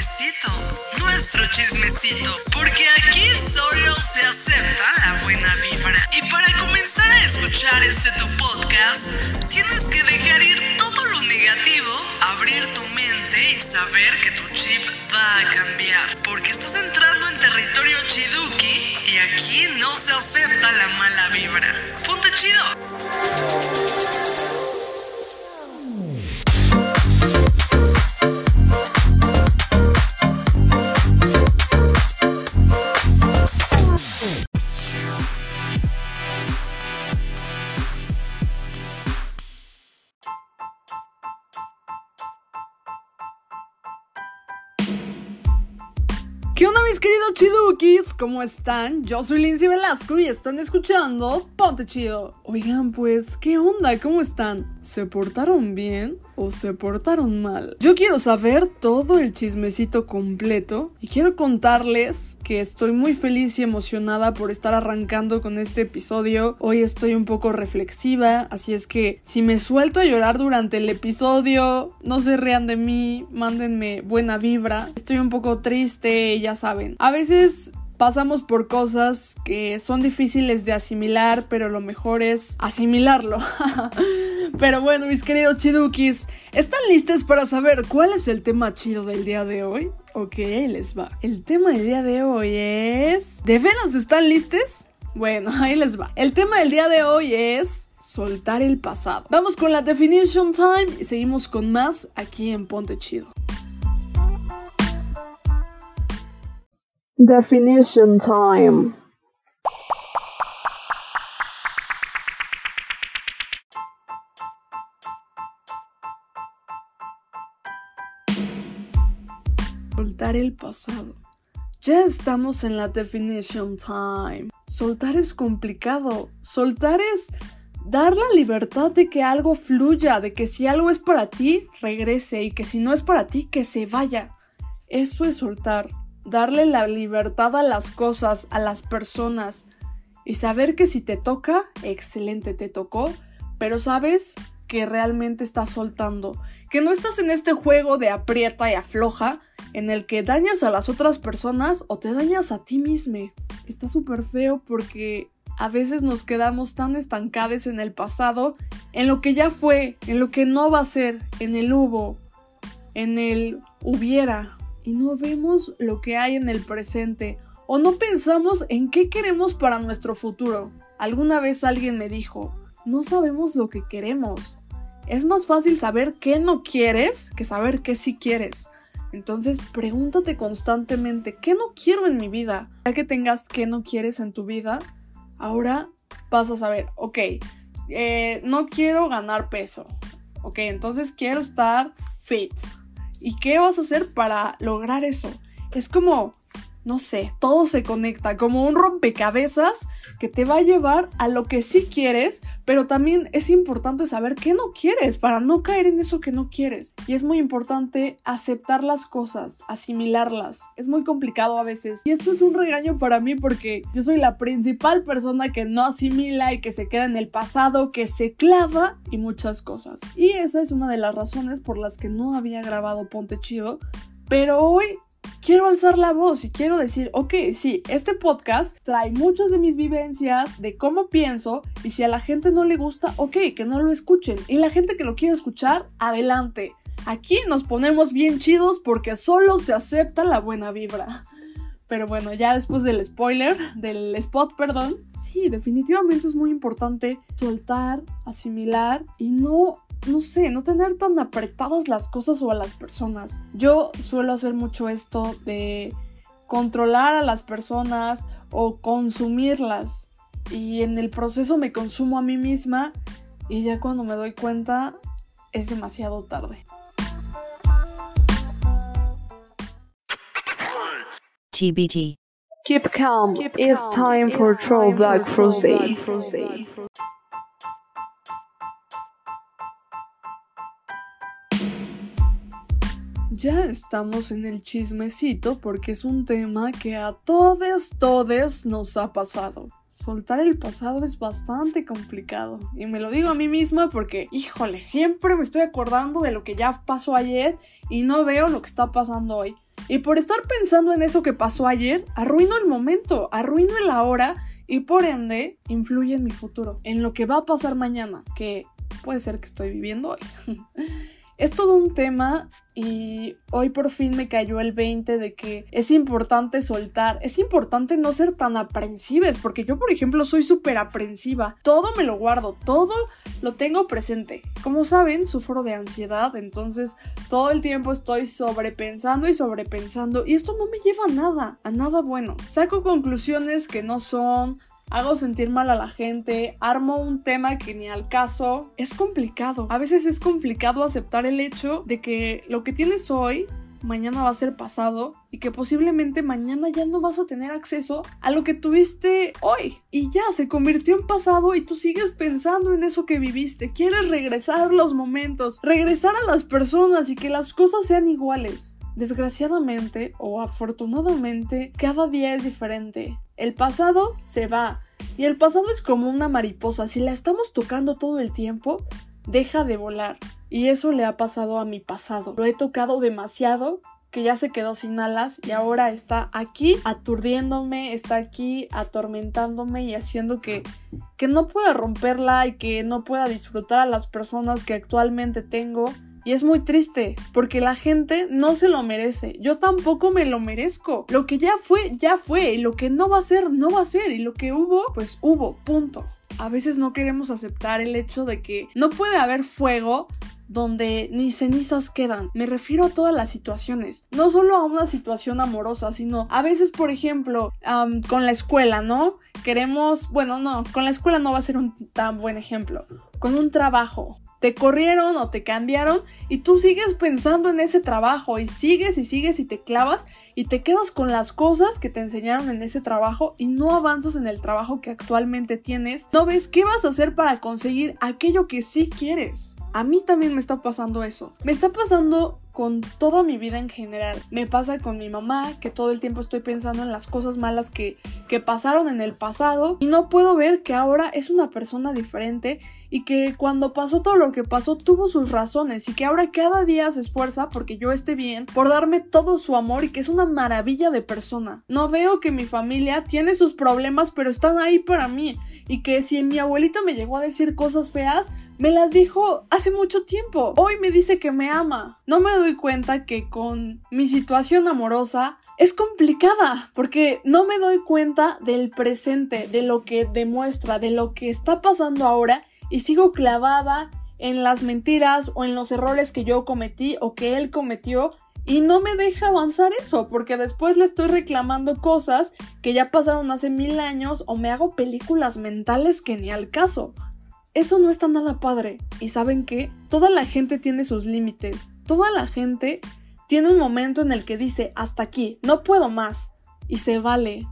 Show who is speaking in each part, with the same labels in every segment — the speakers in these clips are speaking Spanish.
Speaker 1: chismecito, nuestro chismecito, porque aquí solo se acepta la buena vibra. Y para comenzar a escuchar este tu podcast, tienes que dejar ir todo lo negativo, abrir tu mente y saber que tu chip va a cambiar, porque estás entrando en territorio chiduki y aquí no se acepta la mala vibra. Ponte chido. ¿Qué onda mis queridos chidukis? ¿Cómo están? Yo soy Lindsay Velasco y están escuchando Ponte Chido. Oigan pues, ¿qué onda? ¿Cómo están? ¿Se portaron bien o se portaron mal? Yo quiero saber todo el chismecito completo y quiero contarles que estoy muy feliz y emocionada por estar arrancando con este episodio. Hoy estoy un poco reflexiva, así es que si me suelto a llorar durante el episodio, no se rean de mí, mándenme buena vibra. Estoy un poco triste, ya saben. A veces pasamos por cosas que son difíciles de asimilar, pero lo mejor es asimilarlo. pero bueno, mis queridos chidukis, ¿están listos para saber cuál es el tema chido del día de hoy? Ok, les va. El tema del día de hoy es... ¿De veras están listos? Bueno, ahí les va. El tema del día de hoy es soltar el pasado. Vamos con la definition time y seguimos con más aquí en Ponte Chido. Definition time. Soltar el pasado. Ya estamos en la definition time. Soltar es complicado. Soltar es dar la libertad de que algo fluya, de que si algo es para ti, regrese y que si no es para ti, que se vaya. Eso es soltar darle la libertad a las cosas, a las personas y saber que si te toca, excelente, te tocó, pero sabes que realmente estás soltando, que no estás en este juego de aprieta y afloja en el que dañas a las otras personas o te dañas a ti mismo. Está súper feo porque a veces nos quedamos tan estancados en el pasado, en lo que ya fue, en lo que no va a ser, en el hubo, en el hubiera, y no vemos lo que hay en el presente o no pensamos en qué queremos para nuestro futuro. Alguna vez alguien me dijo, no sabemos lo que queremos. Es más fácil saber qué no quieres que saber qué sí quieres. Entonces pregúntate constantemente, ¿qué no quiero en mi vida? Ya que tengas qué no quieres en tu vida, ahora vas a saber, ok, eh, no quiero ganar peso. Ok, entonces quiero estar fit. ¿Y qué vas a hacer para lograr eso? Es como, no sé, todo se conecta, como un rompecabezas que te va a llevar a lo que sí quieres, pero también es importante saber qué no quieres para no caer en eso que no quieres. Y es muy importante aceptar las cosas, asimilarlas. Es muy complicado a veces. Y esto es un regaño para mí porque yo soy la principal persona que no asimila y que se queda en el pasado, que se clava y muchas cosas. Y esa es una de las razones por las que no había grabado Ponte Chido. Pero hoy quiero alzar la voz y quiero decir, ok, sí, este podcast trae muchas de mis vivencias, de cómo pienso, y si a la gente no le gusta, ok, que no lo escuchen. Y la gente que lo quiere escuchar, adelante. Aquí nos ponemos bien chidos porque solo se acepta la buena vibra. Pero bueno, ya después del spoiler, del spot, perdón, sí, definitivamente es muy importante soltar, asimilar y no no sé, no tener tan apretadas las cosas o a las personas. Yo suelo hacer mucho esto de controlar a las personas o consumirlas. Y en el proceso me consumo a mí misma y ya cuando me doy cuenta es demasiado tarde.
Speaker 2: TBT.
Speaker 3: Keep calm. it's time for Throwback Thursday.
Speaker 1: Ya estamos en el chismecito porque es un tema que a todos, todos nos ha pasado. soltar el pasado es bastante complicado. Y me lo digo a mí misma porque, híjole, siempre me estoy acordando de lo que ya pasó ayer y no veo lo que está pasando hoy. Y por estar pensando en eso que pasó ayer, arruino el momento, arruino el ahora y por ende influye en mi futuro, en lo que va a pasar mañana, que puede ser que estoy viviendo hoy. Es todo un tema y hoy por fin me cayó el 20 de que es importante soltar, es importante no ser tan aprensives, porque yo por ejemplo soy súper aprensiva, todo me lo guardo, todo lo tengo presente. Como saben, sufro de ansiedad, entonces todo el tiempo estoy sobrepensando y sobrepensando y esto no me lleva a nada, a nada bueno. Saco conclusiones que no son, hago sentir mal a la gente, armo un tema que ni al caso. Es complicado. A veces es complicado aceptar el hecho de que lo que tienes hoy mañana va a ser pasado y que posiblemente mañana ya no vas a tener acceso a lo que tuviste hoy. Y ya se convirtió en pasado y tú sigues pensando en eso que viviste. Quieres regresar los momentos, regresar a las personas y que las cosas sean iguales. Desgraciadamente o afortunadamente, cada día es diferente. El pasado se va y el pasado es como una mariposa. Si la estamos tocando todo el tiempo, deja de volar. Y eso le ha pasado a mi pasado. Lo he tocado demasiado que ya se quedó sin alas y ahora está aquí aturdiéndome, está aquí atormentándome y haciendo que, que no pueda romperla y que no pueda disfrutar a las personas que actualmente tengo y es muy triste, porque la gente no se lo merece. Yo tampoco me lo merezco. Lo que ya fue, ya fue. Y lo que no va a ser, no va a ser. Y lo que hubo, pues hubo. Punto. A veces no queremos aceptar el hecho de que no puede haber fuego donde ni cenizas quedan. Me refiero a todas las situaciones, no solo a una situación amorosa, sino a veces, por ejemplo, con la escuela, ¿no? Queremos, bueno, no, con la escuela no va a ser un tan buen ejemplo, con un trabajo te corrieron o te cambiaron y tú sigues pensando en ese trabajo y sigues y sigues y te clavas y te quedas con las cosas que te enseñaron en ese trabajo y no avanzas en el trabajo que actualmente tienes. No ves qué vas a hacer para conseguir aquello que sí quieres. A mí también me está pasando eso. Me está pasando con toda mi vida en general. Me pasa con mi mamá, que todo el tiempo estoy pensando en las cosas malas que, que pasaron en el pasado y no puedo ver que ahora es una persona diferente y que cuando pasó todo lo que pasó tuvo sus razones y que ahora cada día se esfuerza porque yo esté bien, por darme todo su amor y que es una maravilla de persona. No veo que mi familia tiene sus problemas pero están ahí para mí y que si mi abuelita me llegó a decir cosas feas, me las dijo hace mucho tiempo. Hoy me dice que me ama. No me doy cuenta que con mi situación amorosa es complicada porque no me doy cuenta del presente, de lo que demuestra, de lo que está pasando ahora y sigo clavada en las mentiras o en los errores que yo cometí o que él cometió y no me deja avanzar eso, porque después le estoy reclamando cosas que ya pasaron hace mil años o me hago películas mentales que ni al caso. Eso no está nada padre. ¿Y saben qué? Toda la gente tiene sus límites. Toda la gente tiene un momento en el que dice, hasta aquí, no puedo más. Y se vale.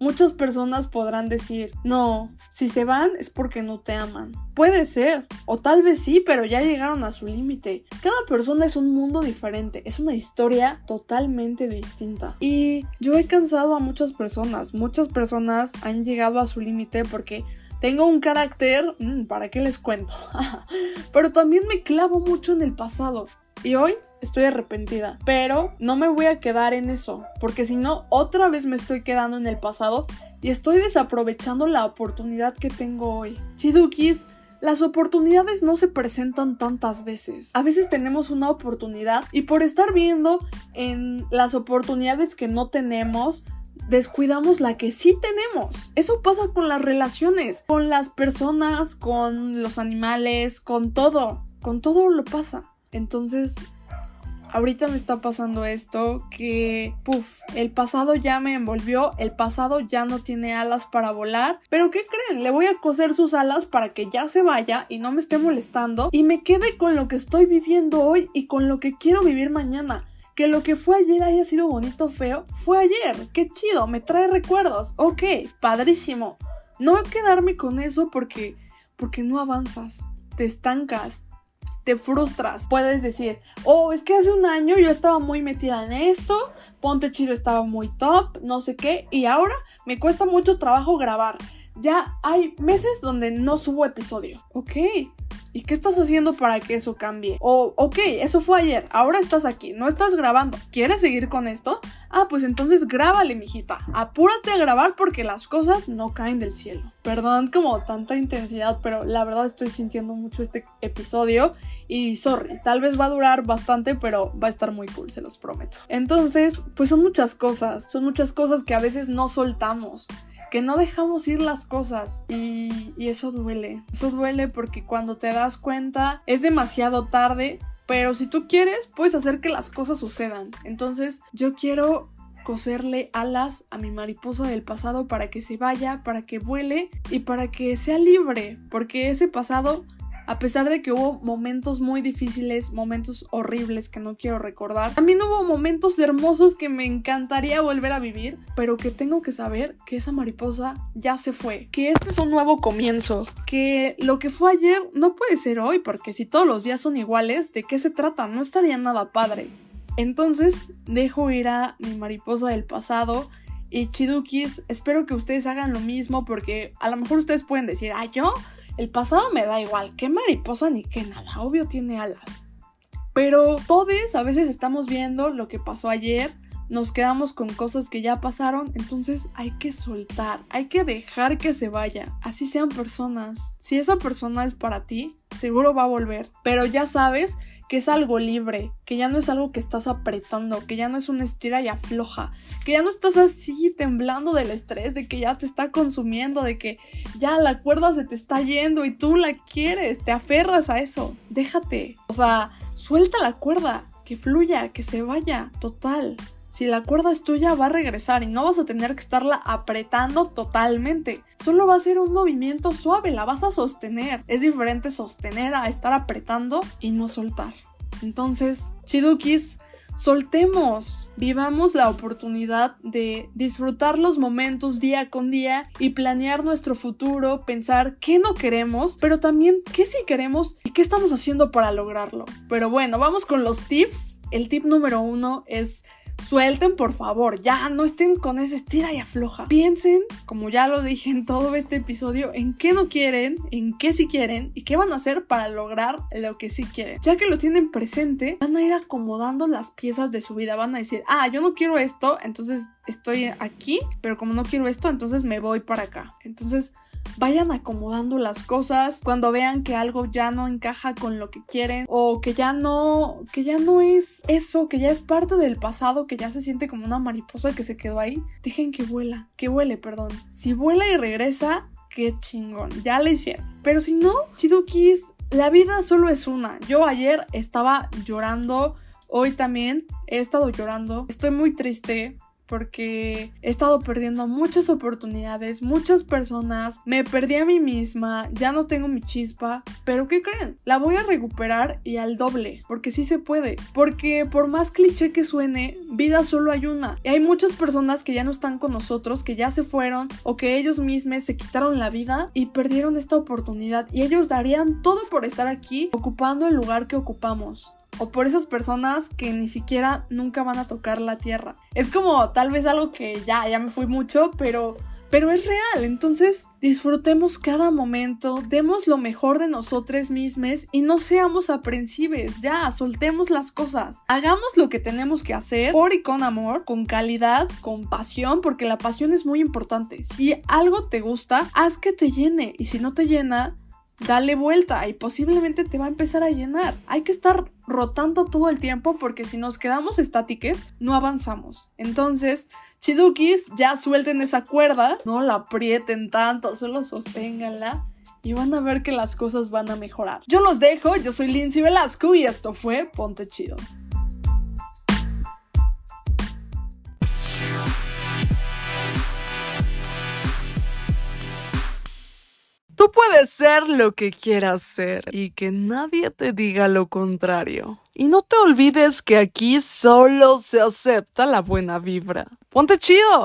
Speaker 1: Muchas personas podrán decir, no, si se van es porque no te aman. Puede ser, o tal vez sí, pero ya llegaron a su límite. Cada persona es un mundo diferente, es una historia totalmente distinta. Y yo he cansado a muchas personas, muchas personas han llegado a su límite porque tengo un carácter, mm, ¿para qué les cuento? pero también me clavo mucho en el pasado. Y hoy estoy arrepentida, pero no me voy a quedar en eso, porque si no, otra vez me estoy quedando en el pasado y estoy desaprovechando la oportunidad que tengo hoy. Chidukis, las oportunidades no se presentan tantas veces. A veces tenemos una oportunidad y por estar viendo en las oportunidades que no tenemos, descuidamos la que sí tenemos. Eso pasa con las relaciones, con las personas, con los animales, con todo. Con todo lo pasa. Entonces, ahorita me está pasando esto que, puff, el pasado ya me envolvió, el pasado ya no tiene alas para volar, pero ¿qué creen? Le voy a coser sus alas para que ya se vaya y no me esté molestando y me quede con lo que estoy viviendo hoy y con lo que quiero vivir mañana. Que lo que fue ayer haya sido bonito o feo, fue ayer. Qué chido, me trae recuerdos. Ok, padrísimo. No quedarme con eso porque porque no avanzas, te estancas, te frustras. Puedes decir, oh, es que hace un año yo estaba muy metida en esto, Ponte Chido estaba muy top, no sé qué, y ahora me cuesta mucho trabajo grabar. Ya hay meses donde no subo episodios. Ok. ¿Y qué estás haciendo para que eso cambie? O, ok, eso fue ayer, ahora estás aquí, no estás grabando. ¿Quieres seguir con esto? Ah, pues entonces grábale, mijita. Apúrate a grabar porque las cosas no caen del cielo. Perdón como tanta intensidad, pero la verdad estoy sintiendo mucho este episodio y sorry, tal vez va a durar bastante, pero va a estar muy cool, se los prometo. Entonces, pues son muchas cosas, son muchas cosas que a veces no soltamos que no dejamos ir las cosas y, eso duele. Eso duele porque cuando te das cuenta es demasiado tarde, pero si tú quieres puedes hacer que las cosas sucedan. Entonces yo quiero coserle alas a mi mariposa del pasado para que se vaya, para que vuele y para que sea libre, porque ese pasado a pesar de que hubo momentos muy difíciles, momentos horribles que no quiero recordar, también hubo momentos hermosos que me encantaría volver a vivir, pero que tengo que saber que esa mariposa ya se fue, que este es un nuevo comienzo, que lo que fue ayer no puede ser hoy, porque si todos los días son iguales, ¿de qué se trata? No estaría nada padre. Entonces, dejo ir a mi mariposa del pasado. Y Chidukis, espero que ustedes hagan lo mismo porque a lo mejor ustedes pueden decir, ah, yo el pasado me da igual, qué mariposa ni qué nada, obvio tiene alas. Pero todos a veces estamos viendo lo que pasó ayer, nos quedamos con cosas que ya pasaron, entonces hay que soltar, hay que dejar que se vaya, así sean personas. Si esa persona es para ti, seguro va a volver, pero ya sabes que es algo libre, que ya no es algo que estás apretando, que ya no es una estira y afloja, que ya no estás así temblando del estrés, de que ya te está consumiendo, de que ya la cuerda se te está yendo y tú la quieres, te aferras a eso, déjate, o sea, suelta la cuerda, que fluya, que se vaya, total. Si la cuerda es tuya, va a regresar y no vas a tener que estarla apretando totalmente. Solo va a ser un movimiento suave, la vas a sostener. Es diferente sostener a estar apretando y no soltar. Entonces, chidukis, soltemos, vivamos la oportunidad de disfrutar los momentos día con día y planear nuestro futuro, pensar qué no queremos, pero también qué sí queremos y qué estamos haciendo para lograrlo. Pero bueno, vamos con los tips. El tip número uno es Suelten, por favor, ya no estén con ese estira y afloja. Piensen, como ya lo dije en todo este episodio, en qué no quieren, en qué sí quieren y qué van a hacer para lograr lo que sí quieren. Ya que lo tienen presente, van a ir acomodando las piezas de su vida. Van a decir, ah, yo no quiero esto, entonces estoy aquí, pero como no quiero esto, entonces me voy para acá. Entonces, vayan acomodando las cosas cuando vean que algo ya no encaja con lo que quieren o que ya no que ya no es eso, que ya es parte del pasado, que ya se siente como una mariposa que se quedó ahí, dejen que vuela, que vuele, perdón. Si vuela y regresa, qué chingón, ya le hicieron. Pero si no, chidukis, la vida solo es una. Yo ayer estaba llorando, hoy también he estado llorando. Estoy muy triste porque he estado perdiendo muchas oportunidades, muchas personas, me perdí a mí misma, ya no tengo mi chispa, pero ¿qué creen? La voy a recuperar y al doble, porque sí se puede, porque por más cliché que suene, vida solo hay una, y hay muchas personas que ya no están con nosotros, que ya se fueron o que ellos mismos se quitaron la vida y perdieron esta oportunidad y ellos darían todo por estar aquí ocupando el lugar que ocupamos o por esas personas que ni siquiera nunca van a tocar la tierra. Es como tal vez algo que ya, ya me fui mucho, pero, pero es real. Entonces disfrutemos cada momento, demos lo mejor de nosotros mismos y no seamos aprensivos. Ya, soltemos las cosas. Hagamos lo que tenemos que hacer por y con amor, con calidad, con pasión, porque la pasión es muy importante. Si algo te gusta, haz que te llene y si no te llena, dale vuelta y posiblemente te va a empezar a llenar. Hay que estar rotando todo el tiempo porque si nos quedamos estátiques no avanzamos. Entonces, chidukis, ya suelten esa cuerda, no la aprieten tanto, solo sosténganla y van a ver que las cosas van a mejorar. Yo los dejo, yo soy Lindsay Velasco y esto fue Ponte Chido. Tú puedes ser lo que quieras ser y que nadie te diga lo contrario. Y no te olvides que aquí solo se acepta la buena vibra. ¡Ponte chido!